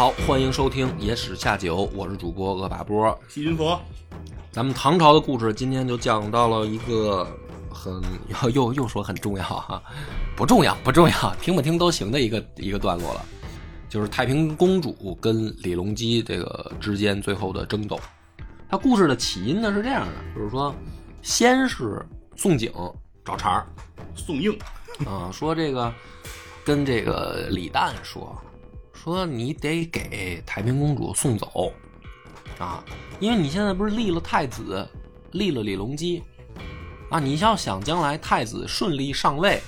好，欢迎收听《野史下酒》，我是主播恶把波。细菌佛，咱们唐朝的故事今天就讲到了一个很 又又又说很重要哈，不重要不重要，听不听都行的一个一个段落了，就是太平公主跟李隆基这个之间最后的争斗。它故事的起因呢是这样的，就是说先是宋璟找茬儿宋应，啊、说这个跟这个李旦说，说你得给太平公主送走啊，因为你现在不是立了太子，立了李隆基啊，你要想将来太子顺利上位，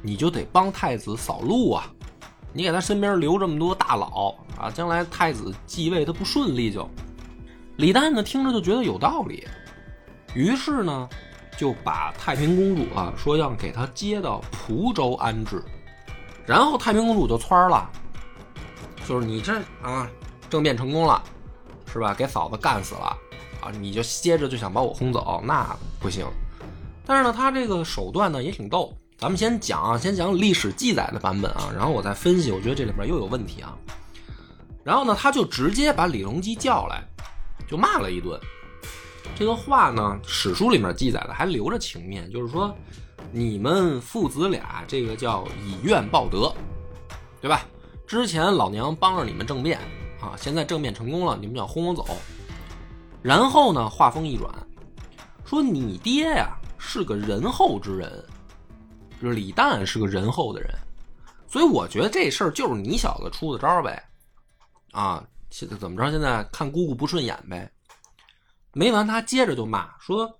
你就得帮太子扫路啊，你给他身边留这么多大佬啊，将来太子继位他不顺利就。李旦呢听着就觉得有道理，于是呢就把太平公主啊说要给她接到蒲州安置，然后太平公主就蹿了，就是你这啊政变成功了，是吧？给嫂子干死了啊，你就接着就想把我轰走，那不行。但是呢，他这个手段呢也挺逗。咱们先讲啊，先讲历史记载的版本啊，然后我再分析，我觉得这里边又有问题啊。然后呢，他就直接把李隆基叫来，就骂了一顿。这个话呢，史书里面记载的还留着情面，就是说，你们父子俩这个叫以怨报德，对吧？之前老娘帮着你们政变啊，现在政变成功了，你们想轰我走。然后呢，话锋一转，说你爹呀是个仁厚之人，就是李旦是个仁厚的人，所以我觉得这事儿就是你小子出的招呗，啊，现在怎么着？现在看姑姑不顺眼呗。没完，他接着就骂说：“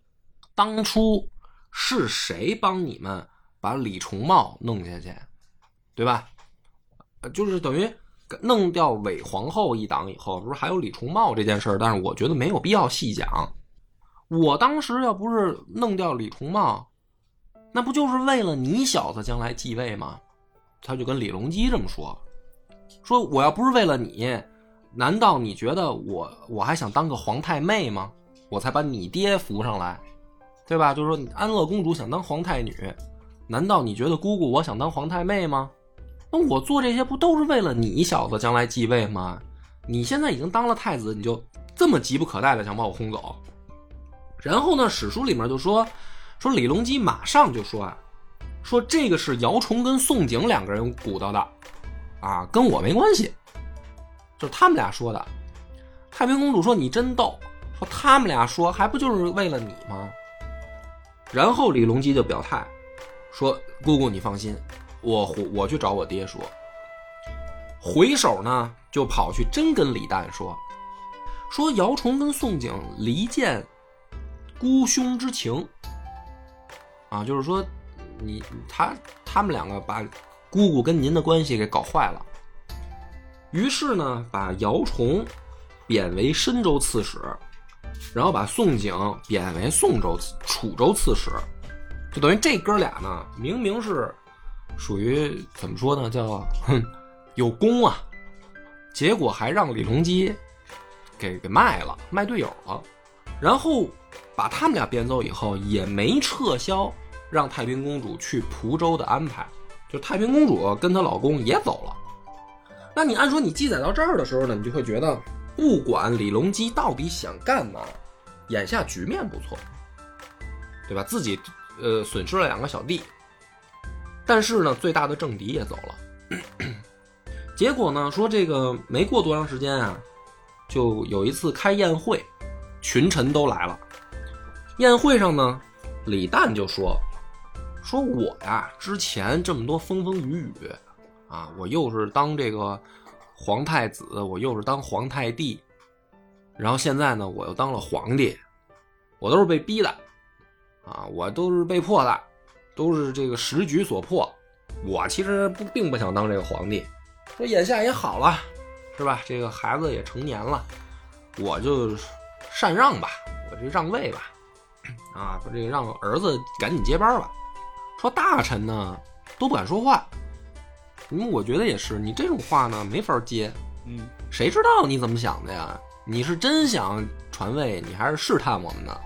当初是谁帮你们把李重茂弄下去，对吧？就是等于弄掉韦皇后一党以后，不是还有李重茂这件事儿？但是我觉得没有必要细讲。我当时要不是弄掉李重茂，那不就是为了你小子将来继位吗？他就跟李隆基这么说，说我要不是为了你，难道你觉得我我还想当个皇太妹吗？我才把你爹扶上来，对吧？就是说，安乐公主想当皇太女，难道你觉得姑姑我想当皇太妹吗？那我做这些不都是为了你小子将来继位吗？你现在已经当了太子，你就这么急不可待的想把我轰走？然后呢，史书里面就说，说李隆基马上就说啊，说这个是姚崇跟宋璟两个人鼓捣的，啊，跟我没关系，就是他们俩说的。太平公主说：“你真逗。”说他们俩说还不就是为了你吗？然后李隆基就表态说：“姑姑你放心，我我去找我爹说。”回首呢就跑去真跟李旦说，说姚崇跟宋璟离间姑兄之情，啊，就是说你他他们两个把姑姑跟您的关系给搞坏了。于是呢，把姚崇贬为深州刺史。然后把宋璟贬为宋州楚州刺史，就等于这哥俩呢，明明是属于怎么说呢，叫哼 有功啊，结果还让李隆基给给卖了，卖队友了。然后把他们俩贬走以后，也没撤销让太平公主去蒲州的安排，就太平公主跟她老公也走了。那你按说你记载到这儿的时候呢，你就会觉得。不管李隆基到底想干嘛，眼下局面不错，对吧？自己呃损失了两个小弟，但是呢，最大的政敌也走了。结果呢，说这个没过多长时间啊，就有一次开宴会，群臣都来了。宴会上呢，李旦就说：“说我呀，之前这么多风风雨雨啊，我又是当这个。”皇太子，我又是当皇太帝，然后现在呢，我又当了皇帝，我都是被逼的，啊，我都是被迫的，都是这个时局所迫。我其实不并不想当这个皇帝，说眼下也好了，是吧？这个孩子也成年了，我就禅让吧，我这让位吧，啊，说这个让儿子赶紧接班吧。说大臣呢都不敢说话，因为我觉得也是，你这种话呢没法接，嗯，谁知道你怎么想的呀？你是真想传位，你还是试探我们呢？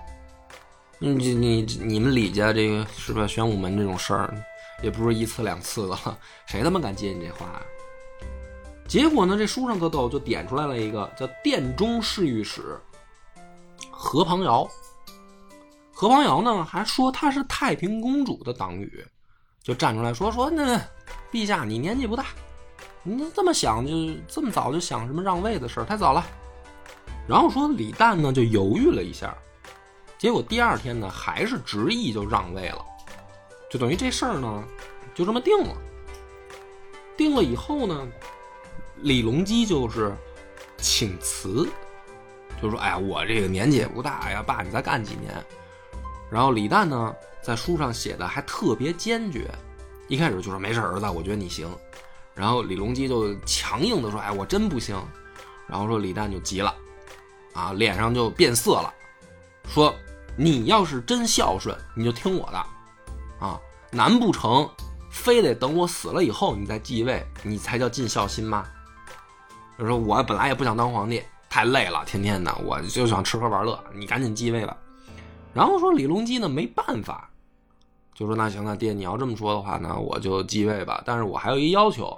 你你你你们李家这个是吧？玄武门这种事儿，也不是一次两次了，谁他妈敢接你这话啊？结果呢，这书上可都就点出来了一个叫殿中侍御史何庞尧。何庞尧呢，还说他是太平公主的党羽，就站出来说说那陛下你年纪不大，你这么想就这么早就想什么让位的事儿，太早了。然后说李旦呢就犹豫了一下，结果第二天呢还是执意就让位了，就等于这事儿呢就这么定了。定了以后呢，李隆基就是请辞，就说：“哎呀，我这个年纪也不大，呀，爸你再干几年。”然后李旦呢在书上写的还特别坚决，一开始就说：“没事，儿子，我觉得你行。”然后李隆基就强硬的说：“哎，我真不行。”然后说李旦就急了，啊，脸上就变色了，说：“你要是真孝顺，你就听我的，啊，难不成非得等我死了以后你再继位，你才叫尽孝心吗？”就说我本来也不想当皇帝，太累了，天天的，我就想吃喝玩乐，你赶紧继位吧。然后说李隆基呢没办法，就说那行，那爹你要这么说的话呢，我就继位吧。但是我还有一要求，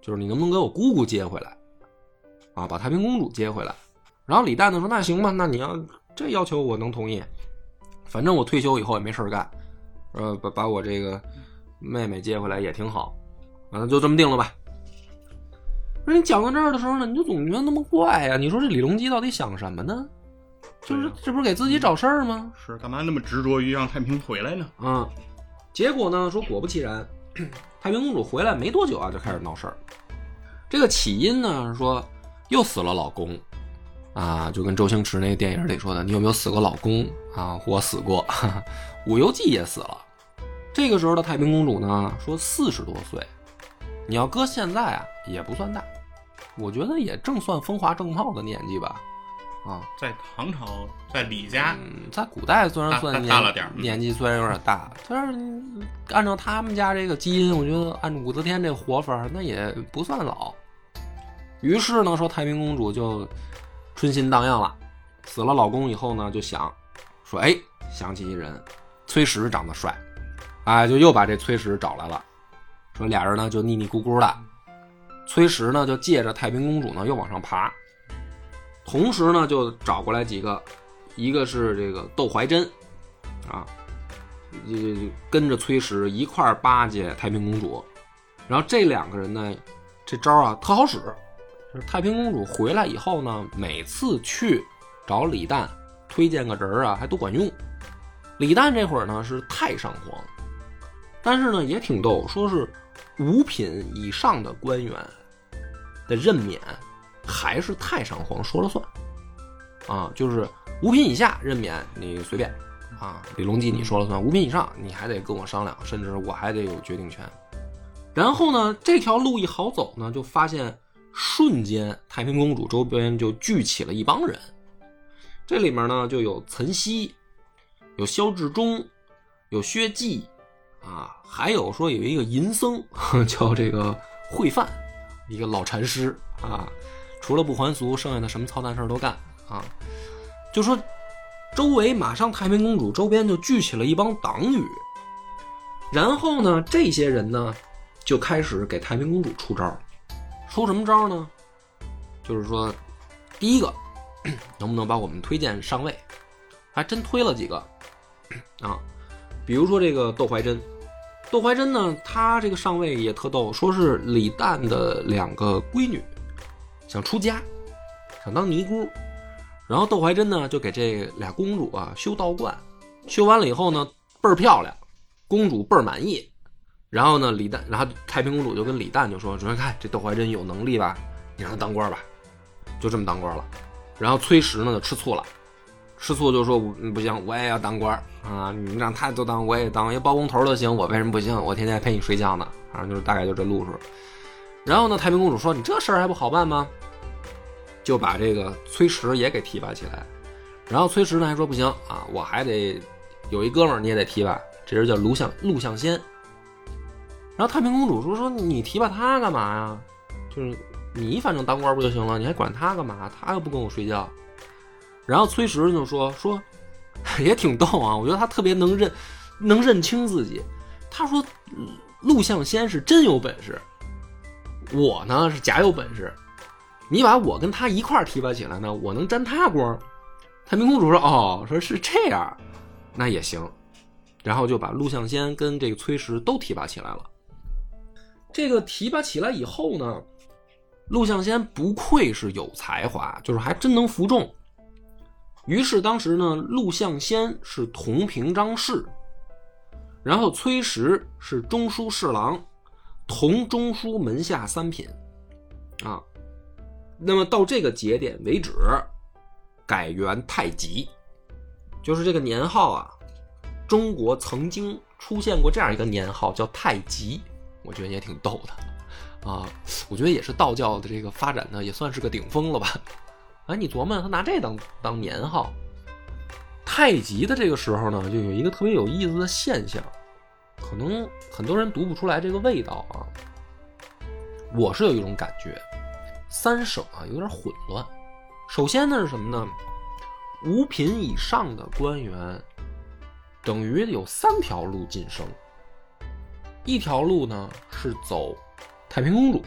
就是你能不能给我姑姑接回来，啊，把太平公主接回来。然后李旦呢说那行吧，那你要这要求我能同意，反正我退休以后也没事儿干，呃，把把我这个妹妹接回来也挺好，反正就这么定了吧。说你讲到这儿的时候呢，你就总觉得那么怪呀、你说这李隆基到底想什么呢？就是这不是给自己找事儿吗？是干嘛那么执着于让太平回来呢？啊，结果呢，说果不其然，太平公主回来没多久啊，就开始闹事儿。这个起因呢，说又死了老公，啊，就跟周星驰那个电影里说的，你有没有死过老公啊？我死过，哈哈武游记也死了。这个时候的太平公主呢，说四十多岁，你要搁现在啊，也不算大，我觉得也正算风华正茂的年纪吧，啊，在唐朝，在李家，嗯，在古代虽然算年大了点年纪虽然有点大，但是嗯按照他们家这个基因，我觉得按武则天这活法儿，那也不算老。于是呢，说太平公主就春心荡漾了，死了老公以后呢，就想说，哎，想起一人，崔石长得帅，哎，就又把这崔石找来了，说俩人呢就腻腻咕咕的，崔石呢就借着太平公主呢又往上爬，同时呢就找过来几个，一个是这个窦怀真，啊，就就跟着崔石一块巴结太平公主，然后这两个人呢，这招啊特好使，太平公主回来以后呢，每次去找李旦推荐个人儿啊，还都管用。李旦这会儿呢是太上皇，但是呢也挺逗，说是五品以上的官员的任免还是太上皇说了算，啊，就是五品以下任免你随便，啊，李隆基你说了算，五品以上你还得跟我商量，甚至我还得有决定权。然后呢，这条路一好走呢，就发现瞬间太平公主周边就聚起了一帮人，这里面呢就有岑曦，有萧志忠，有薛稷，啊，还有说有一个淫僧 叫这个慧范，一个老禅师啊，除了不还俗，剩下的什么操蛋事都干啊。就说周围马上太平公主周边就聚起了一帮党羽，然后呢，这些人呢就开始给太平公主出招，出什么招呢？就是说，第一个 能不能把我们推荐上位？还真推了几个 啊，比如说这个窦怀真，窦怀真呢，他这个上位也特逗，说是李旦的两个闺女想出家，想当尼姑，然后窦怀真呢就给这俩公主啊修道观，修完了以后呢倍儿漂亮，公主倍儿满意。然后呢，李旦，然后太平公主就跟李旦就说：“说看这窦怀真有能力吧，你让他当官吧。”就这么当官了。然后崔实呢就吃醋了，吃醋就说：“不行，我也要当官啊！你让他都当，我也当，一包工头都行，我为什么不行？我天天陪你睡觉呢。”反正就是大概就这路数。然后呢，太平公主说：“你这事儿还不好办吗？”就把这个崔实也给提拔起来。然后崔实呢还说：“不行啊，我还得有一哥们儿，你也得提拔，这人叫陆相陆相先。”然后太平公主说：“说你提拔他干嘛呀？就是你反正当官不就行了？你还管他干嘛？他又不跟我睡觉。”然后崔实就说：“说 也挺逗啊，我觉得他特别能认，能认清自己。他说陆相先是真有本事，我呢是假有本事。你把我跟他一块提拔起来呢，我能沾他光。”太平公主说：“哦，说是这样，那也行。”然后就把陆相先跟这个崔实都提拔起来了。这个提拔起来以后呢，陆象先不愧是有才华，就是还真能服众。于是当时呢，陆象先是同平章事，然后崔实是中书侍郎，同中书门下三品，啊，那么到这个节点为止，改元太极，就是这个年号啊。中国曾经出现过这样一个年号，叫太极，我觉得也挺逗的，啊，我觉得也是道教的这个发展呢，也算是个顶峰了吧。哎，你琢磨，他拿这当当年号，太极的这个时候呢，就有一个特别有意思的现象，可能很多人读不出来这个味道啊。我是有一种感觉，三省啊有点混乱。首先呢是什么呢？五品以上的官员。等于有三条路晋升，一条路呢是走太平公主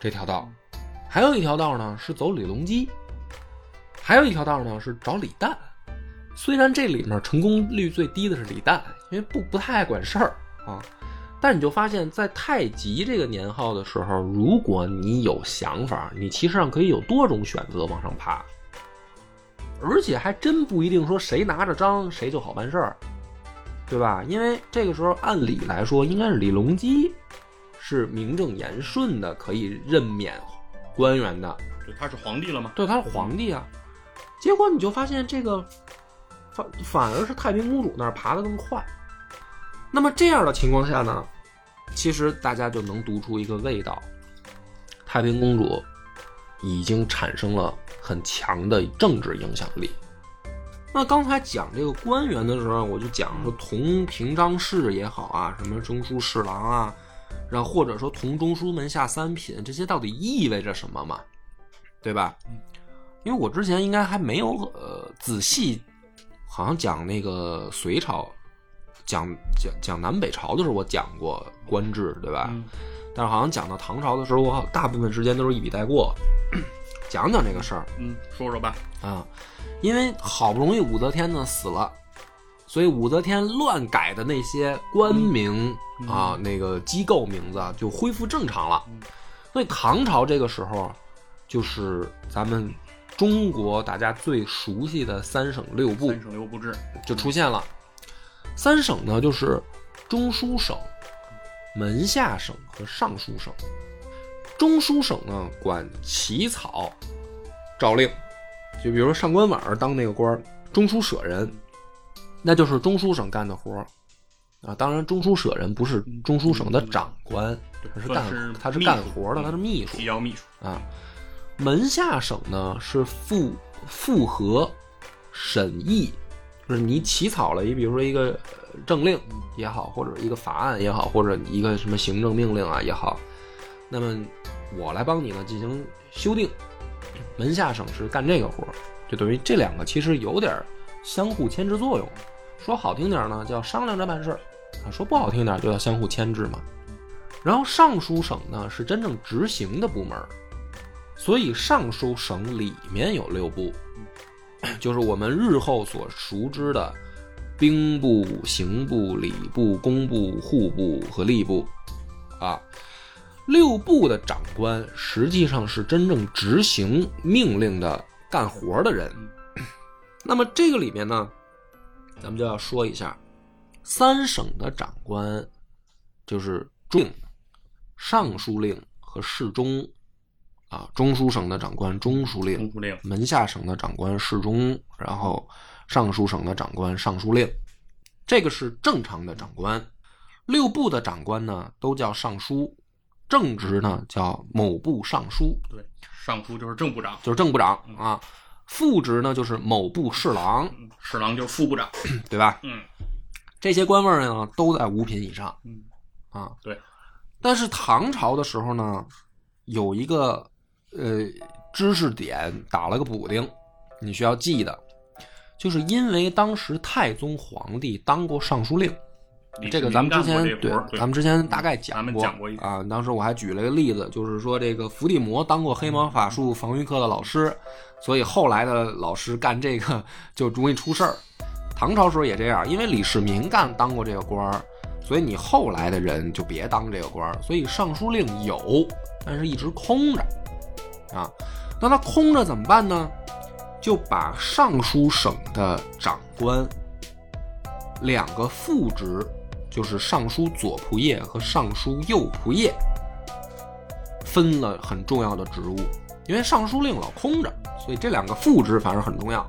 这条道，还有一条道呢是走李隆基，还有一条道呢是找李旦。虽然这里面成功率最低的是李旦，因为不不太爱管事儿啊，但你就发现，在太极这个年号的时候，如果你有想法，你其实上可以有多种选择往上爬。而且还真不一定说谁拿着章谁就好办事儿，对吧？因为这个时候按理来说，应该是李隆基是名正言顺的可以任免官员的。对，他是皇帝了吗？对，他是皇帝啊。结果你就发现这个反反而是太平公主那儿爬得更快。那么这样的情况下呢，其实大家就能读出一个味道：太平公主已经产生了。很强的政治影响力。那刚才讲这个官员的时候，我就讲说同平章事也好啊，什么中书侍郎啊，然后或者说同中书门下三品，这些到底意味着什么嘛？对吧？因为我之前应该还没有呃仔细，好像讲那个隋朝，讲讲讲南北朝的时候，我讲过官制，对吧？但是好像讲到唐朝的时候，我大部分时间都是一笔带过。讲讲这个事儿，嗯，说说吧。啊，因为好不容易武则天呢死了，所以武则天乱改的那些官名啊，那个机构名字就恢复正常了。所以唐朝这个时候，就是咱们中国大家最熟悉的三省六部，三省六部制就出现了。三省呢，就是中书省、门下省和尚书省。中书省呢管起草诏令，就比如说上官婉儿当那个官中书舍人，那就是中书省干的活啊。当然，中书舍人不是中书省的长官，他是干他是干活的，他是秘书，机要秘书啊。门下省呢是复复核审议，就是你起草了你，比如说一个政令也好，或者一个法案也好，或者一个什么行政命令啊也好。那么我来帮你呢进行修订，门下省是干这个活儿就等于这两个其实有点相互牵制作用。说好听点儿呢叫商量着办事儿，啊说不好听点儿就叫相互牵制嘛。然后尚书省呢是真正执行的部门，所以尚书省里面有六部，就是我们日后所熟知的兵部、刑部、礼部、工部、户部和吏部，啊。六部的长官实际上是真正执行命令的干活的人。那么这个里面呢，咱们就要说一下，三省的长官就是中尚书令和侍中啊，中书省的长官中书令，门下省的长官侍中，然后尚书省的长官尚书令，这个是正常的长官。六部的长官呢，都叫尚书。正职呢叫某部尚书，对，尚书就是正部长，就是正部长啊。副职呢就是某部侍郎，嗯侍郎就是副部长，对吧？嗯。这些官位呢都在五品以上。嗯，啊。对，但是唐朝的时候呢，有一个呃知识点打了个补丁，你需要记的，就是因为当时太宗皇帝当过尚书令，李这个咱们之前世民干过这活儿咱们之前大概讲过讲过啊。当时我还举了个例子，就是说这个伏地魔当过黑魔法术防御课的老师，所以后来的老师干这个 就容易出事儿。唐朝时候也这样，因为李世民干当过这个官儿，所以你后来的人就别当这个官儿。所以尚书令有，但是一直空着啊。那他空着怎么办呢？就把尚书省的长官两个副职，就是尚书左仆射和尚书右仆射，分了很重要的职务。因为尚书令老空着，所以这两个副职反而很重要。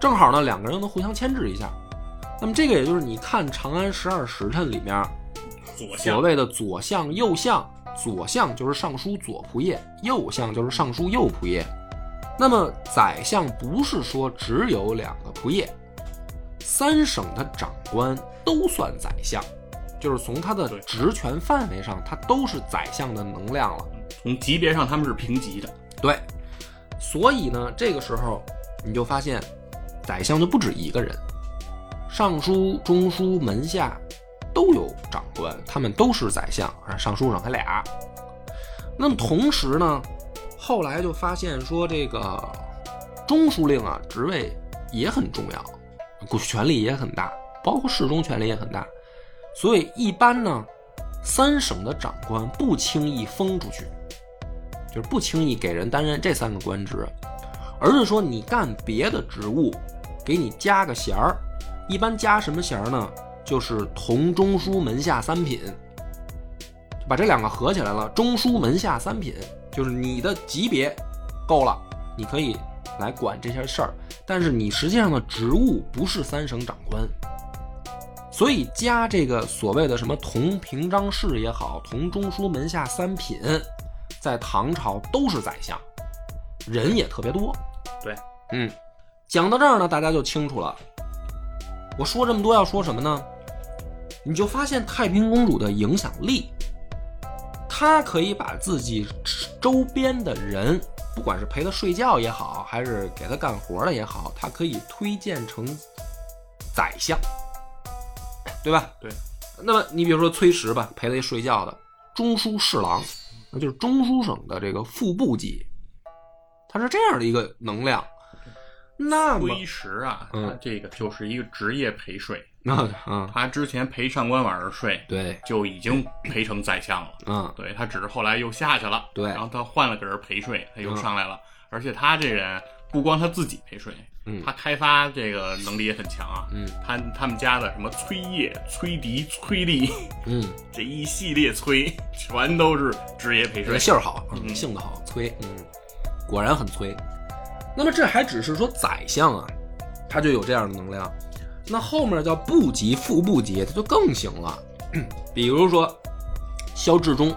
正好呢，两个人能互相牵制一下。那么这个也就是你看《长安十二时辰》里面左所谓的左相、右相，左相就是尚书左仆射，右相就是尚书右仆射。那么宰相不是说只有两个仆射，三省的长官都算宰相，就是从他的职权范围上，他都是宰相的能量了。从级别上他们是平级的，对，所以呢，这个时候你就发现，宰相就不止一个人，尚书、中书、门下都有长官，他们都是宰相，啊，尚书上还俩。那么同时呢，后来就发现说，这个中书令啊，职位也很重要，权力也很大，包括侍中权力也很大，所以一般呢，三省的长官不轻易封出去。就是不轻易给人担任这三个官职，而是说你干别的职务，给你加个衔儿。一般加什么衔儿呢？就是同中书门下三品，把这两个合起来了。中书门下三品，就是你的级别够了，你可以来管这些事儿，但是你实际上的职务不是三省长官。所以加这个所谓的什么同平章事也好，同中书门下三品，在唐朝都是宰相，人也特别多。对，嗯，讲到这儿呢，大家就清楚了。我说这么多要说什么呢？你就发现太平公主的影响力，她可以把自己周边的人，不管是陪他睡觉也好，还是给他干活的也好，他可以推荐成宰相，对吧？对。那么你比如说崔实吧，陪他睡觉的中书侍郎，那就是中书省的这个副部级，他是这样的一个能量。那么崔实啊，嗯他这个就是一个职业陪睡，那啊，他之前陪上官婉儿睡，对，就已经陪成宰相了。嗯，对他只是后来又下去了，对然后他换了个人陪睡，他又上来了。而且他这人不光他自己陪睡，嗯他开发这个能力也很强啊。嗯他他们家的什么崔烨、崔迪、崔丽嗯，这一系列崔，全都是职业陪这睡。姓儿好，姓的好，崔，嗯，果然很崔。那么这还只是说宰相啊，他就有这样的能量。那后面叫部级、副部级，他就更行了。比如说萧志忠，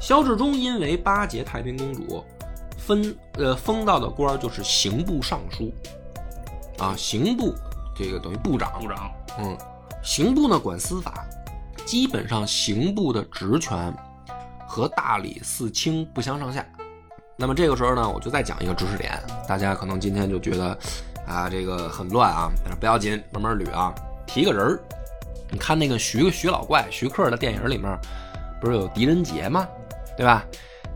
萧志忠因为巴结太平公主，分呃封到的官儿就是刑部尚书，啊，刑部这个等于部长，部长，嗯，刑部呢管司法，基本上刑部的职权和大理寺卿不相上下。那么这个时候呢，我就再讲一个知识点，大家可能今天就觉得啊这个很乱啊，但是不要紧，慢慢捋啊。提个人儿，你看那个徐徐老怪徐克的电影里面，不是有狄仁杰吗？对吧？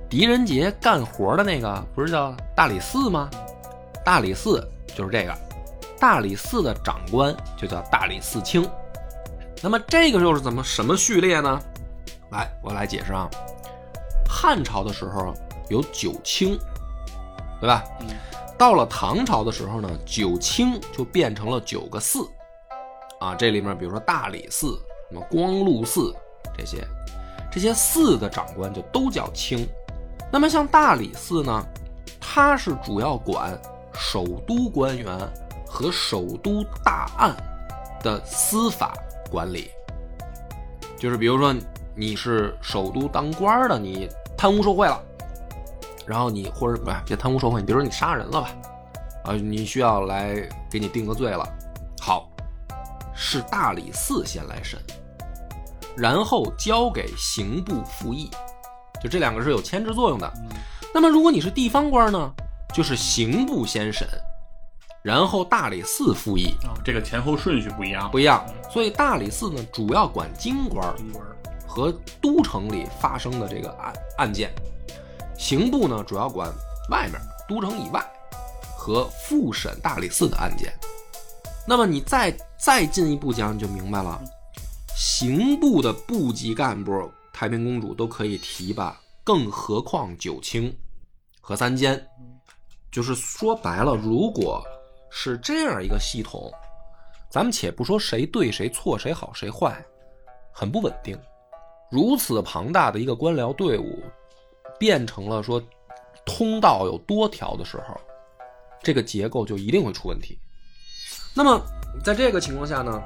狄仁杰干活的那个不是叫大理寺吗？大理寺就是这个，大理寺的长官就叫大理寺卿。那么这个又是怎么什么序列呢？来，我来解释啊。汉朝的时候有九卿，对吧？到了唐朝的时候呢，九卿就变成了九个寺，啊，这里面比如说大理寺、什么光禄寺这些，这些寺的长官就都叫卿。那么像大理寺呢，它是主要管首都官员和首都大案的司法管理，就是比如说你是首都当官的，你贪污受贿了，然后你或者不、别贪污受贿，你比如说你杀人了吧，啊，你需要来给你定个罪了，好，是大理寺先来审，然后交给刑部复议，就这两个是有牵制作用的。那么如果你是地方官呢，就是刑部先审，然后大理寺复议，啊，这个前后顺序不一样。不一样。所以大理寺呢，主要管京官和都城里发生的这个案案件，刑部呢主要管外面都城以外和复审大理寺的案件。那么你再再进一步讲，你就明白了，刑部的部级干部太平公主都可以提拔，更何况九卿和三监。就是说白了，如果是这样一个系统，咱们且不说谁对谁错，谁好谁坏，很不稳定。如此庞大的一个官僚队伍，变成了说通道有多条的时候，这个结构就一定会出问题。那么在这个情况下呢，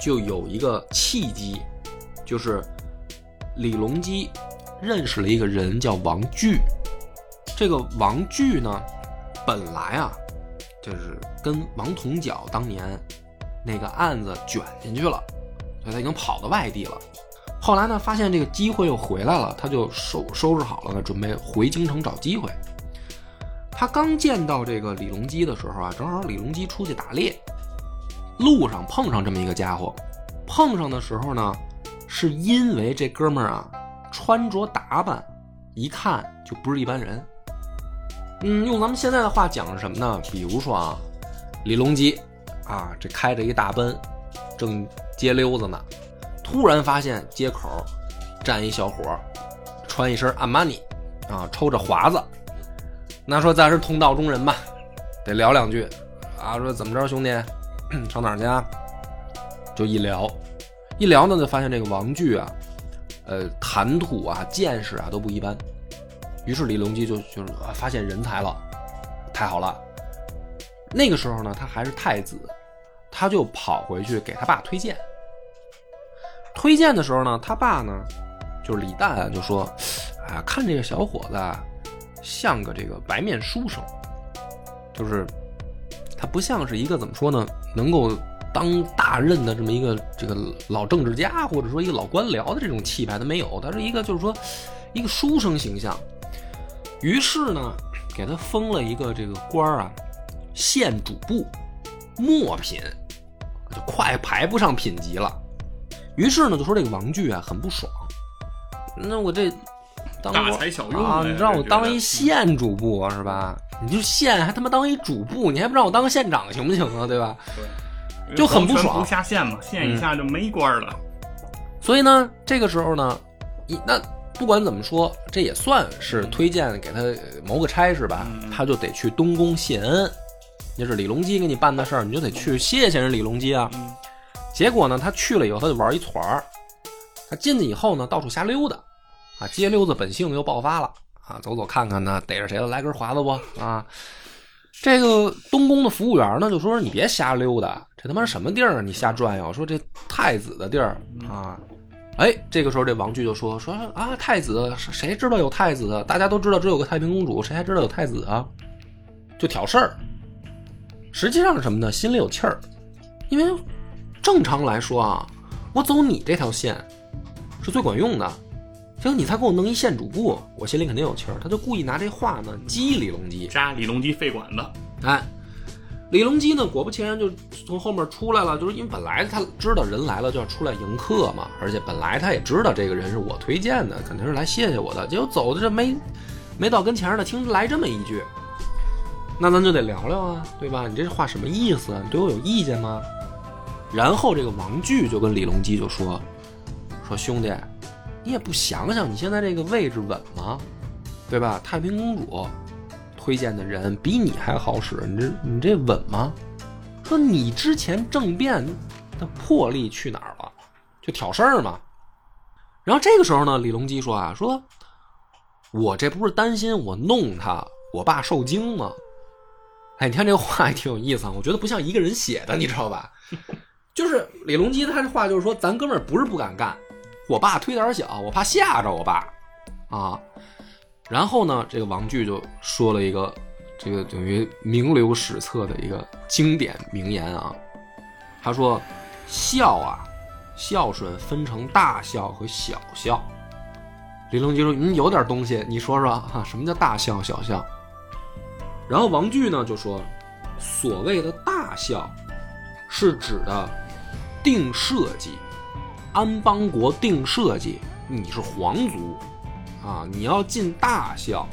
就有一个契机，就是李隆基认识了一个人叫王巨。这个王巨呢，本来啊，就是跟王同角当年那个案子卷进去了，所以他已经跑到外地了。后来呢，发现这个机会又回来了，他就收收拾好了呢，准备回京城找机会。他刚见到这个李隆基的时候啊，正好李隆基出去打猎，路上碰上这么一个家伙。碰上的时候呢，是因为这哥们儿啊穿着打扮，一看就不是一般人。嗯，用咱们现在的话讲是什么呢？比如说啊，李隆基啊，这开着一大奔，正街溜子呢，突然发现街口站一小伙，穿一身阿玛尼啊，抽着华子。那说咱是同道中人吧，得聊两句啊。说怎么着，兄弟，上哪儿去啊？就一聊，一聊呢，就发现这个王巨啊，呃，谈吐啊、见识啊都不一般。于是李隆基就就是啊发现人才了，太好了。那个时候呢，他还是太子，他就跑回去给他爸推荐。推荐的时候呢，他爸呢，就是李旦啊就说：“啊，看这个小伙子啊，像个这个白面书生，就是他不像是一个怎么说呢，能够当大任的这么一个这个老政治家，或者说一个老官僚的这种气派，他没有，他是一个就是说一个书生形象。于是呢，给他封了一个这个官儿啊，县主簿，末品，就快排不上品级了。于是呢，就说这个王巨啊很不爽，那我这当大材小用啊，呗你让我当一县主簿啊是吧？你就县还他妈当一主簿，你还不让我当个县长行不行啊？对吧？对就很不爽下县嘛，县以下就没官了。所以呢，这个时候呢，一那不管怎么说，这也算是推荐给他呃谋个差事吧，嗯他就得去东宫谢恩。那是李隆基给你办的事儿，你就得去谢谢人李隆基啊。嗯结果呢，他去了以后，他就玩一团儿。他进去以后呢，到处瞎溜达，啊，街溜子本性又爆发了啊，走走看看呢，逮着谁了，来根华子不啊？这个东宫的服务员呢，就说你别瞎溜达，这他妈什么地儿啊？你瞎转悠，说这太子的地儿啊。哎，这个时候这王巨就说说啊，太子谁知道有太子？大家都知道只有个太平公主，谁还知道有太子啊？就挑事儿。实际上是什么呢？心里有气儿，因为正常来说啊，我走你这条线是最管用的。结果你才给我弄一县主簿，我心里肯定有气儿。他就故意拿这话呢激李隆基。扎李隆基肺管子，哎，李隆基呢，果不其然就从后面出来了，就是因为本来他知道人来了就要出来迎客嘛，而且本来他也知道这个人是我推荐的，肯定是来谢谢我的。结果走的这没没到跟前儿呢，听来这么一句，那咱就得聊聊啊，对吧？你这话什么意思啊？你对我有意见吗？然后这个王巨就跟李隆基就说说兄弟，你也不想想你现在这个位置稳吗？对吧？太平公主推荐的人比你还好使，你这你这稳吗？说你之前政变的魄力去哪儿了？就挑事儿嘛。然后这个时候呢，李隆基说啊，说我这不是担心我弄他，我爸受惊吗？哎，你看这话也挺有意思啊，我觉得不像一个人写的，你知道吧？就是李隆基他这话就是说，咱哥们儿不是不敢干，我爸忒胆小，我怕吓着我爸啊。然后呢，这个王巨就说了一个这个等于名留史册的一个经典名言啊。他说：“孝啊，孝顺分成大孝和小孝。”李隆基说：“嗯，有点东西，你说说哈、什么叫大孝、小孝？”然后王巨呢就说：“所谓的大孝，是指的定社稷，安邦国定社稷。你是皇族啊，你要尽大孝，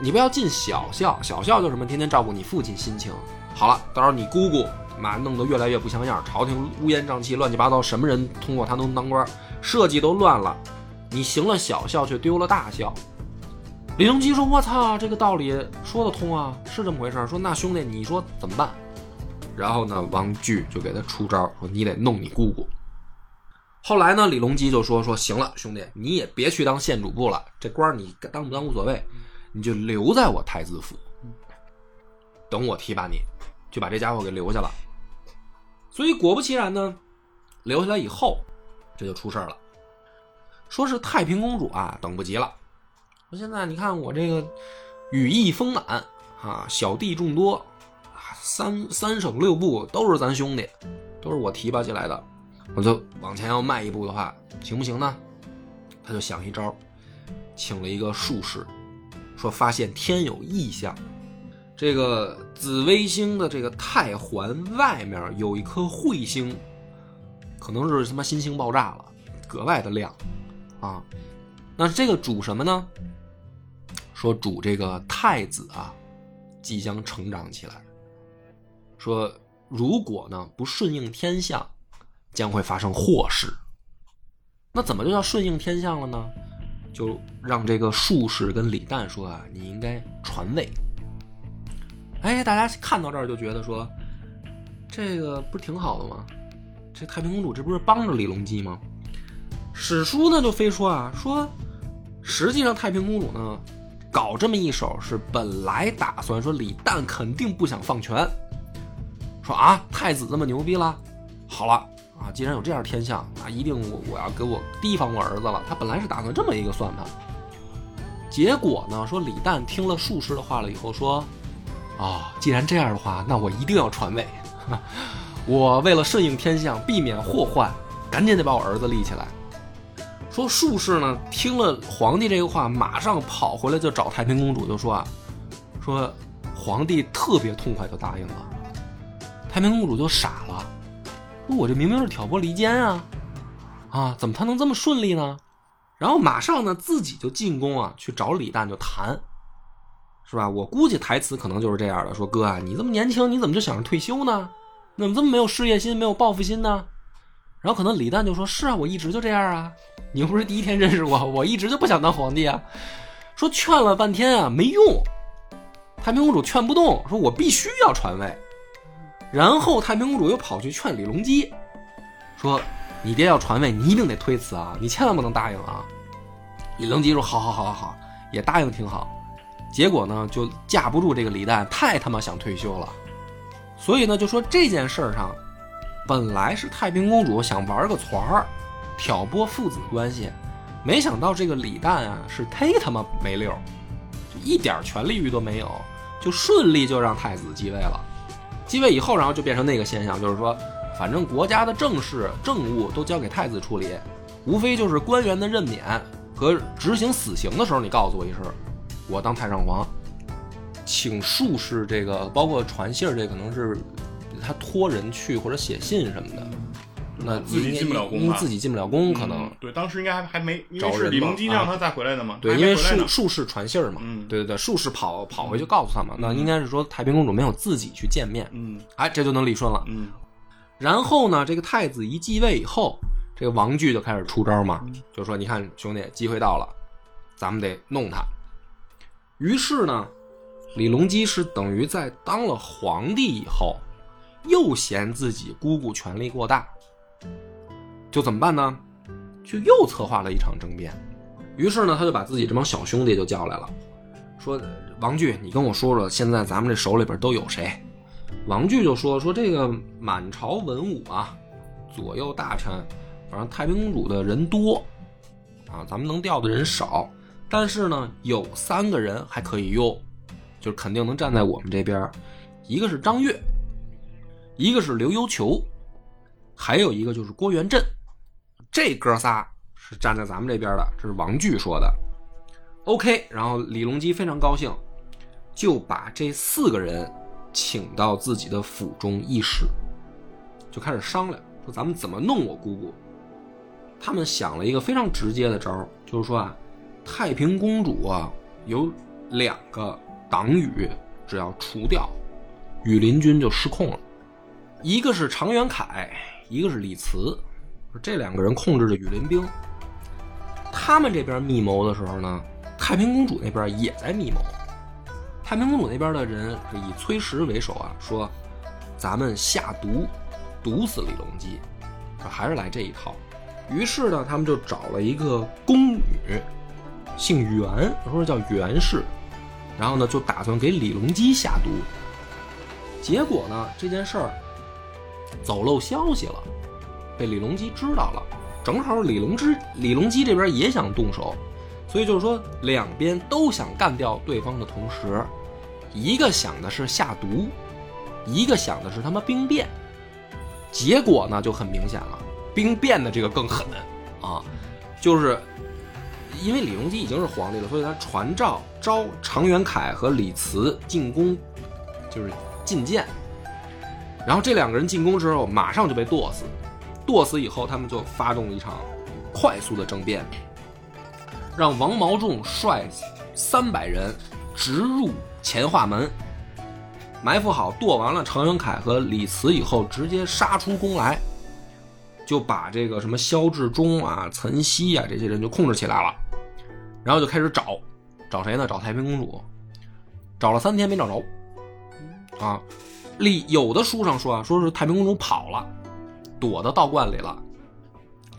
你不要尽小孝。小孝就什么？天天照顾你父亲心情。好了，到时候你姑姑妈弄得越来越不像样，朝廷乌烟瘴气、乱七八糟，什么人通过他都能当官，社稷都乱了。你行了小孝，却丢了大孝。”李隆基说：“我操，这个道理说得通啊，是这么回事。”说：“那兄弟，你说怎么办？”然后呢，王巨就给他出招，说：“你得弄你姑姑。”后来呢，李隆基就说：“说行了，兄弟，你也别去当县主簿了，这官你当不当无所谓，你就留在我太子府，等我提拔你，就把这家伙给留下了。”所以果不其然呢，留下来以后，这就出事了。说是太平公主啊，等不及了。说现在你看我这个羽翼丰满啊，小弟众多，三三省六部都是咱兄弟，都是我提拔起来的，我就往前要迈一步的话，行不行呢？他就想一招，请了一个术士，说发现天有异象，这个紫微星的这个太环外面有一颗彗星，可能是他妈新星爆炸了，格外的亮啊。那这个主什么呢？说主这个太子啊，即将成长起来。说如果呢不顺应天象，将会发生祸事。那怎么就叫顺应天象了呢？就让这个术士跟李旦说啊，你应该传位。哎，大家看到这儿就觉得说，这个不挺好的吗？这太平公主这不是帮着李隆基吗？史书呢就非说啊，说实际上太平公主呢。搞这么一手是本来打算说李旦肯定不想放权，说啊太子这么牛逼了，好了啊，既然有这样天象，那一定我我要给我提防我儿子了。他本来是打算这么一个算盘，结果呢说李旦听了术士的话了以后说，啊既然这样的话，那我一定要传位，我为了顺应天象，避免祸患，赶紧得把我儿子立起来。说术士呢，听了皇帝这个话，马上跑回来就找太平公主，就说啊，说皇帝特别痛快就答应了。太平公主就傻了，说我这明明是挑拨离间啊，啊，怎么他能这么顺利呢？然后马上呢，自己就进宫啊，去找李旦就谈，是吧？我估计台词可能就是这样的，说哥啊，你这么年轻，你怎么就想着退休呢？怎么这么没有事业心，没有报复心呢？然后可能李旦就说：“是啊，我一直就这样啊，你又不是第一天认识我，我一直就不想当皇帝啊。”说劝了半天啊，没用。太平公主劝不动，说我必须要传位。然后太平公主又跑去劝李隆基，说：“你爹要传位，你一定得推辞啊，你千万不能答应啊。”李隆基说：“好好好好好，也答应挺好。”结果呢，就架不住这个李旦太他妈想退休了，所以呢，就说这件事儿上。本来是太平公主想玩个团儿，挑拨父子关系，没想到这个李旦啊是忒他妈没溜，就一点权力欲都没有，就顺利就让太子继位了。继位以后，然后就变成那个现象，就是说，反正国家的政事政务都交给太子处理，无非就是官员的任免和执行死刑的时候，你告诉我一声，我当太上皇，请术士这个包括传信儿，这可能是。他托人去或者写信什么的，那自己进不了宫，因为自己进不了宫，可能对当时应该还还没找人李隆基让他再回来的嘛，对，因为术术士传信儿嘛，嗯，对对对，术士跑跑回去告诉他嘛，那应该是说太平公主没有自己去见面，嗯，哎，这就能理顺了，嗯，然后呢，这个太子一继位以后，这个王巨就开始出招嘛，就说你看兄弟，机会到了，咱们得弄他。于是呢，李隆基是等于在当了皇帝以后。又嫌自己姑姑权力过大，就怎么办呢？就又策划了一场政变。于是呢，他就把自己这帮小兄弟就叫来了，说：“王巨，你跟我说说，现在咱们这手里边都有谁？”王巨就说：“说这个满朝文武啊，左右大臣反正太平公主的人多啊，咱们能调的人少，但是呢，有三个人还可以用，就是肯定能站在我们这边。一个是张悦，一个是刘幽球，还有一个就是郭元振。这哥仨是站在咱们这边的，这是王巨说的。OK，然后李隆基非常高兴，就把这四个人请到自己的府中议事，就开始商量，说咱们怎么弄我姑姑。他们想了一个非常直接的招，就是说啊，太平公主啊有两个党羽，只要除掉，羽林军就失控了。一个是常元凯，一个是李慈，这两个人控制着羽林兵。他们这边密谋的时候呢，太平公主那边也在密谋。太平公主那边的人是以崔实为首啊，说咱们下毒，毒死李隆基，还是来这一套。于是呢，他们就找了一个宫女，姓袁，说叫袁氏，然后呢，就打算给李隆基下毒。结果呢，这件事儿走漏消息了，被李隆基知道了。正好李隆之李隆基这边也想动手，所以就是说两边都想干掉对方的同时，一个想的是下毒，一个想的是他妈兵变。结果呢，就很明显了。兵变的这个更狠啊，就是因为李隆基已经是皇帝了，所以他传诏召常元凯和李慈进宫，就是觐见。然后这两个人进宫之后，马上就被剁死。剁死以后，他们就发动了一场快速的政变，让王毛仲率三百人直入乾化门，埋伏好，剁完了常元凯和李慈以后，直接杀出宫来。就把这个什么萧志忠啊、岑曦啊这些人就控制起来了，然后就开始找，找谁呢？找太平公主，找了三天没找着，啊，里有的书上说啊，说是太平公主跑了，躲到道观里了，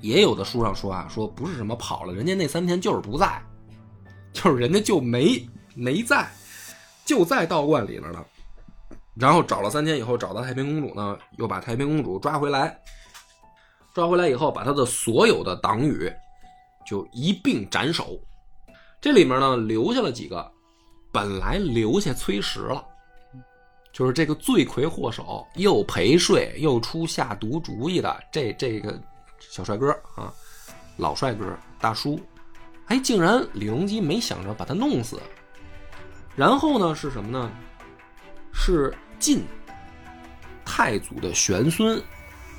也有的书上说啊，说不是什么跑了，人家那三天就是不在，就是人家就没没在，就在道观里了呢。然后找了三天以后，找到太平公主呢，又把太平公主抓回来。抓回来以后，把他的所有的党羽就一并斩首。这里面呢，留下了几个，本来留下崔实了，就是这个罪魁祸首，又陪睡又出下毒主意的这这个小帅哥啊，老帅哥大叔，哎，竟然李隆基没想着把他弄死。然后呢，是什么呢？是晋太祖的玄孙。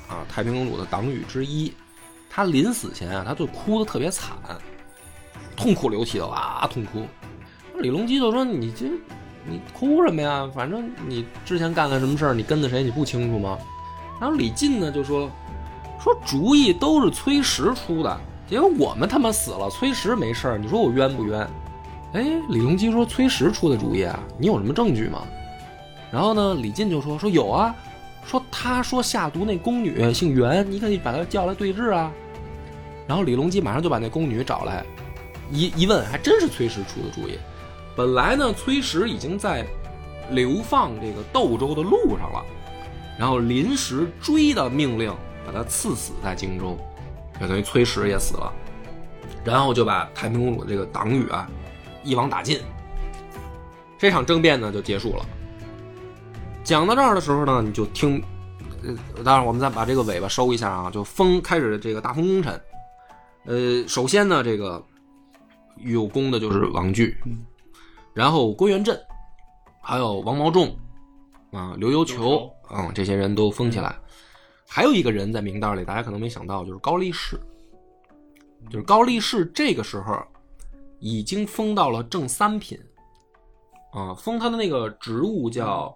啊，太平公主的党羽之一，他临死前啊，他就哭得特别惨，痛哭流涕的哇痛哭。李隆基就说：“你这，你哭什么呀？反正你之前干了什么事儿，你跟着谁你不清楚吗？”然后李进呢就说：“说主意都是崔实出的，结果我们他妈死了，崔实没事儿，你说我冤不冤？”哎，李隆基说：“崔实出的主意啊，你有什么证据吗？”然后呢，李进就说：“说有啊。”说他说下毒那宫女姓袁，你可以把她叫来对质啊。然后李隆基马上就把那宫女找来，一一问，还真是崔实出的主意。本来呢，崔实已经在流放这个窦州的路上了，然后临时追的命令把他赐死在荆州，就等于崔实也死了。然后就把太平公主这个党羽啊一网打尽，这场政变呢就结束了。讲到这儿的时候呢，你就听，呃，当然我们再把这个尾巴收一下啊，就封开始这个大封功臣。呃，首先呢，这个有功的就是王巨，然后郭元振，还有王毛仲，啊，刘幽球，啊，这些人都封起来。还有一个人在名单里，大家可能没想到，就是高力士，就是高力士这个时候已经封到了正三品，啊，封他的那个职务叫。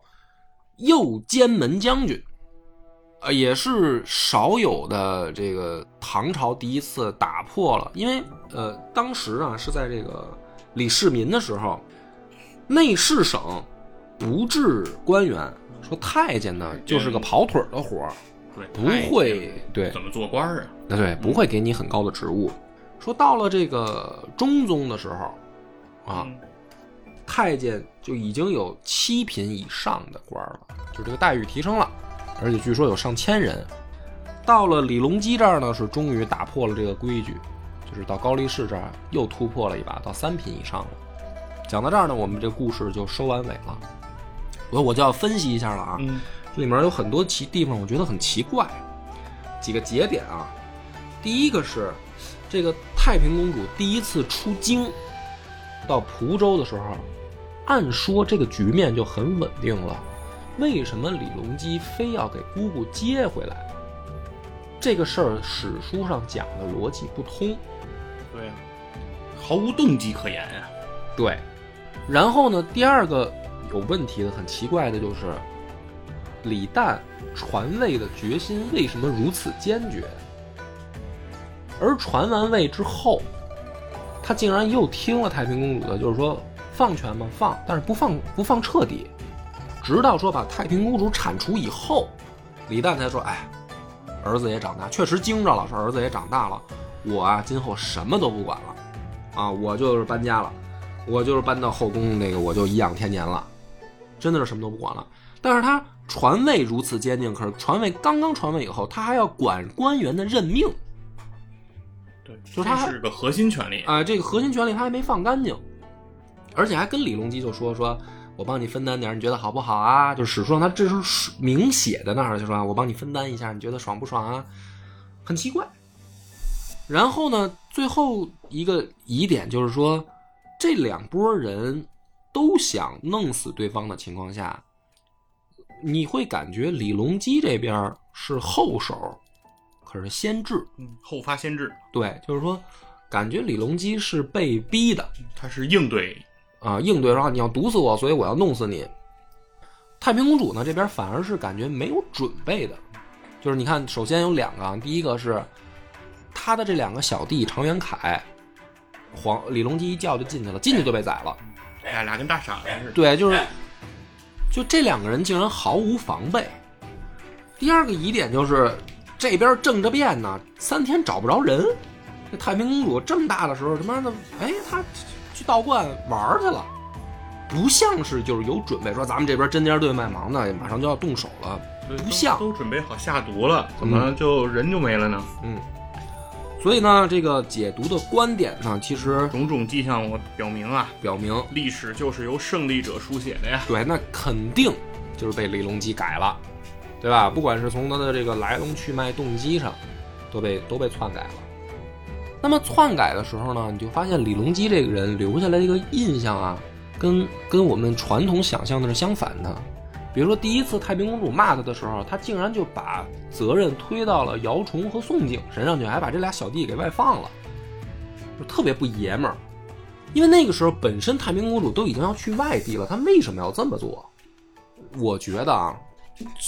右监门将军，啊，也是少有的这个唐朝第一次打破了，因为呃，当时啊是在这个李世民的时候，内侍省不治官员，说太监呢就是个跑腿的活儿，不会对怎么做官啊？那对不会给你很高的职务。说到了这个中宗的时候，啊。太监就已经有七品以上的官了，就这个待遇提升了，而且据说有上千人。到了李隆基这儿呢，是终于打破了这个规矩，就是到高力士这儿又突破了一把，到三品以上了。讲到这儿呢，我们这故事就收完尾了。我我就要分析一下了啊，嗯这里面有很多奇地方，我觉得很奇怪，几个节点啊。第一个是这个太平公主第一次出京到蒲州的时候，按说这个局面就很稳定了，为什么李隆基非要给姑姑接回来？这个事儿史书上讲的逻辑不通。对啊，毫无动机可言啊。对，然后呢，第二个有问题的、很奇怪的就是，李旦传位的决心为什么如此坚决？而传完位之后，他竟然又听了太平公主的，就是说放权嘛放，但是不放不放彻底，直到说把太平公主铲除以后，李旦才说：“哎，儿子也长大，确实惊着了，说儿子也长大了，我啊今后什么都不管了，啊，我就是搬家了。”我就是搬到后宫那个，我就颐养天年了，真的是什么都不管了。但是他传位如此坚定，可是传位刚刚传位以后，他还要管官员的任命对，就是他是个核心权利。啊、这个核心权利他还没放干净，而且还跟李隆基就说说，我帮你分担点，你觉得好不好啊？就史书上他这是明写在那儿，就说我帮你分担一下，你觉得爽不爽啊？很奇怪。然后呢，最后一个疑点就是说，这两拨人都想弄死对方的情况下，你会感觉李隆基这边是后手，可是先至。嗯，后发先至，对，就是说，感觉李隆基是被逼的他是应对啊，应对说你要毒死我，所以我要弄死你。太平公主呢这边反而是感觉没有准备的，就是你看，首先有两个啊，第一个是他的这两个小弟常元凯，黄李隆基一叫就进去了，进去就被宰了。哎呀，俩跟大傻子似的。对，就是就这两个人竟然毫无防备。第二个疑点就是这边正着变呢，三天找不着人。这太平公主这么大的时候，他妈的，哎，她去道观玩儿去了，不像是就是有准备说咱们这边针尖对麦芒的，马上就要动手了，不像都都准备好下毒了，怎么就人就没了呢？嗯。所以呢，这个解读的观点呢，其实种种迹象我表明啊，表明，历史就是由胜利者书写的呀。对，那肯定就是被李隆基改了，对吧？不管是从他的这个来龙去脉、动机上，都被都被篡改了。那么篡改的时候呢，你就发现李隆基这个人留下来这个印象啊，跟跟我们传统想象的是相反的。比如说第一次太平公主骂他的时候，他竟然就把责任推到了姚崇和宋璟身上去，还把这俩小弟给外放了，就特别不爷们儿。因为那个时候本身太平公主都已经要去外地了，她为什么要这么做？我觉得啊，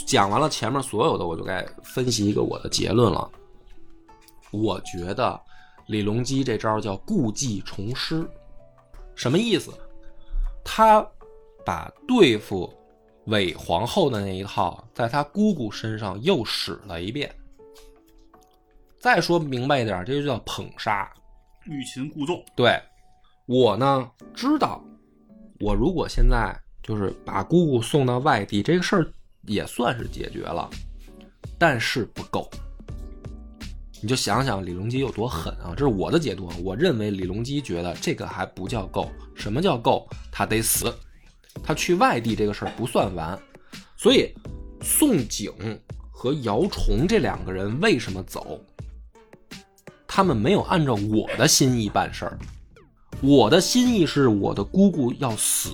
讲完了前面所有的，我就该分析一个我的结论了。我觉得李隆基这招叫故技重施，什么意思？他把对付韦皇后的那一套，在她姑姑身上又使了一遍。再说明白一点，这就叫捧杀。欲擒故纵，对我呢，知道我如果现在就是把姑姑送到外地，这个事儿也算是解决了，但是不够。你就想想李隆基有多狠啊！这是我的解读啊。我认为李隆基觉得这个还不叫够，什么叫够？他得死，他去外地这个事儿不算完。所以宋璟和姚崇这两个人为什么走？他们没有按照我的心意办事儿。我的心意是我的姑姑要死，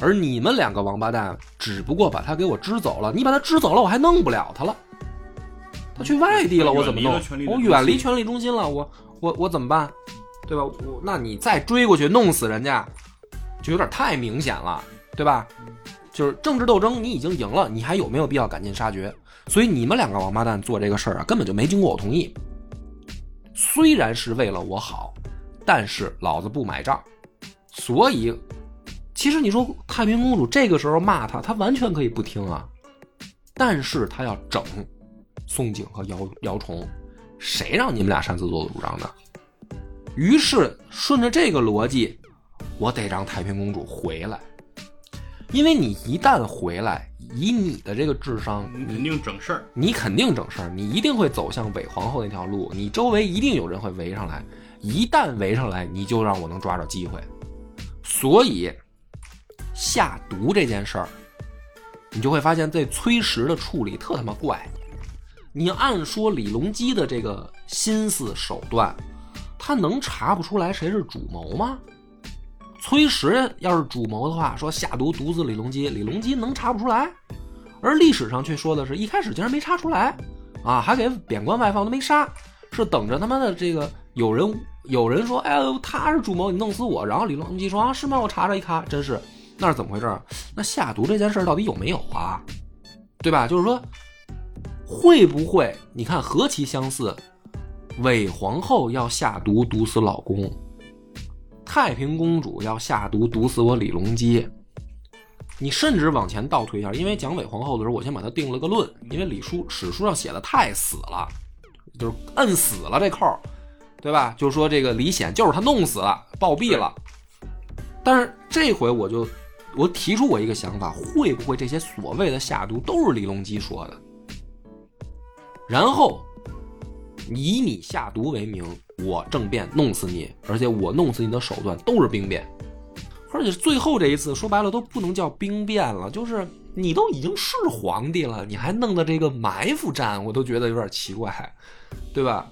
而你们两个王八蛋只不过把她给我支走了。你把她支走了，我还弄不了她了。她去外地了，我怎么弄我远离权力中心了，我我我怎么办？对吧？我那你再追过去弄死人家，就有点太明显了，对吧？就是政治斗争，你已经赢了，你还有没有必要赶尽杀绝？所以你们两个王八蛋做这个事儿啊，根本就没经过我同意。虽然是为了我好，但是老子不买账。所以，其实你说太平公主这个时候骂他，他完全可以不听啊，但是他要整宋璟和姚姚崇，谁让你们俩擅自做主张的？于是顺着这个逻辑，我得让太平公主回来，因为你一旦回来，以你的这个智商，你肯定整事儿。你肯定整事儿，你一定会走向伪皇后那条路，你周围一定有人会围上来，一旦围上来，你就让我能抓着机会。所以下毒这件事儿，你就会发现这崔实的处理特他妈怪。你按说李隆基的这个心思手段，他能查不出来谁是主谋吗？崔实要是主谋的话，说下毒毒死李隆基，李隆基能查不出来？而历史上却说的是一开始竟然没查出来，啊，还给贬官外放都没杀，是等着他妈的这个有人有人说，哎呦他是主谋，你弄死我，然后李隆基说啊是吗？我查查一看，真是，那是怎么回事？那下毒这件事到底有没有啊？对吧？就是说会不会？你看何其相似，伪皇后要下毒毒死老公。太平公主要下毒毒死我李隆基，你甚至往前倒推一下，因为讲伪皇后的时候，我先把她定了个论，因为李书史书上写的太死了，就是摁死了这扣，对吧？就是说这个李显就是他弄死了，暴毙了。但是这回我就我提出我一个想法，会不会这些所谓的下毒都是李隆基说的？然后以你下毒为名。我政变弄死你，而且我弄死你的手段都是兵变，而且最后这一次说白了都不能叫兵变了，就是你都已经是皇帝了，你还弄的这个埋伏战，我都觉得有点奇怪，对吧？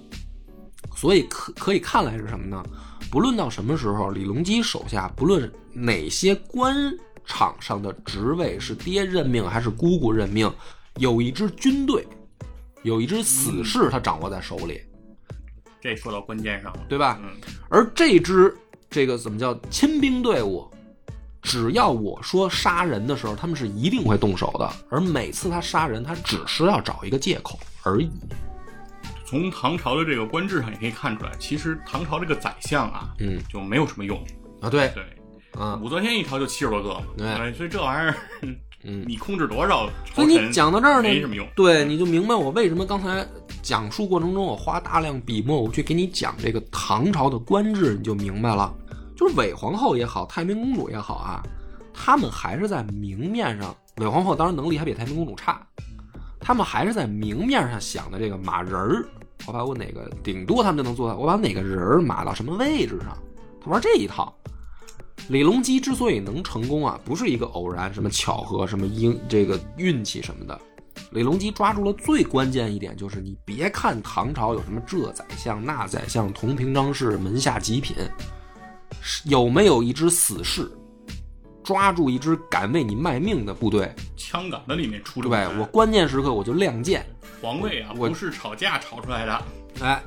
所以可可以看来是什么呢？不论到什么时候，李隆基手下不论哪些官场上的职位是爹任命还是姑姑任命，有一支军队，有一支死士，他掌握在手里。这说到关键上了，对吧？嗯，而这支这个怎么叫亲兵队伍？只要我说杀人的时候，他们是一定会动手的。而每次他杀人，他只是要找一个借口而已。从唐朝的这个官制上也可以看出来，其实唐朝这个宰相啊，嗯就没有什么用。啊，对，对，啊，武则天一朝就七十多个嘛，对所以这玩意儿，嗯，你控制多少所以你讲到这儿呢没什么用。对，你就明白我为什么刚才讲述过程中我花大量笔墨，我去给你讲这个唐朝的官制，你就明白了。就是韦皇后也好，太平公主也好啊，他们还是在明面上，韦皇后当然能力还比太平公主差，他们还是在明面上想的这个马人儿，我把我哪个顶多他们就能做到，我把哪个人儿码到什么位置上，他玩这一套。李隆基之所以能成功啊，不是一个偶然，什么巧合，什么因这个运气什么的。李隆基抓住了最关键一点，就是你别看唐朝有什么这宰相、那宰相、同平章事、门下极品，是有没有一支死士，抓住一支敢为你卖命的部队，枪杆子里面出对这么我关键时刻我就亮剑，皇位啊，我不是吵架吵出来的。哎，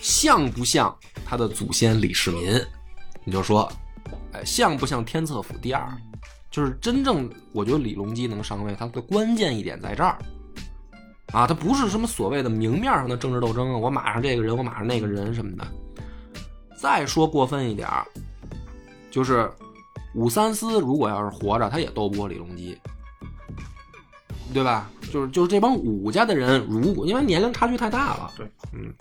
像不像他的祖先李世民？你就说，哎，像不像天策府第二？就是真正，我觉得李隆基能上位，他的关键一点在这儿，啊，他不是什么所谓的明面上的政治斗争啊，我马上这个人，我马上那个人什么的。再说过分一点儿，就是武三思如果要是活着，他也斗不过李隆基，对吧？就是就是这帮武家的人，如果因为年龄差距太大了，对，嗯，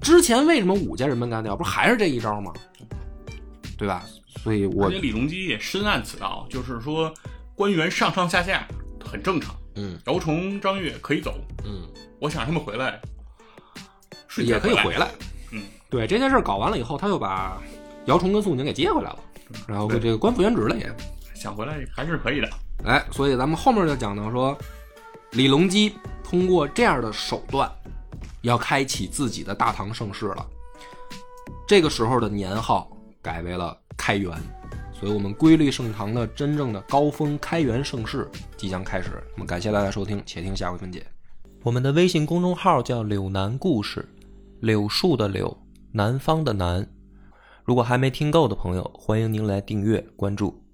之前为什么武家人们干掉，不还是这一招吗？对吧？所以我而且李隆基也深谙此道，就是说官员上上下下很正常，嗯姚崇、张悦可以走，嗯我想让他们回来，也可以回来。嗯，对这件事儿搞完了以后，他又把姚崇跟宋璟给接回来了，然后对这个官复原职了也。想回来还是可以的。哎，所以咱们后面就讲到说，李隆基通过这样的手段，要开启自己的大唐盛世了。这个时候的年号改为了开元，所以我们瑰丽盛唐的真正的高峰开元盛世即将开始。那么感谢大家收听，且听下回分解。我们的微信公众号叫“柳南故事”，柳树的柳，南方的南。如果还没听够的朋友，欢迎您来订阅关注。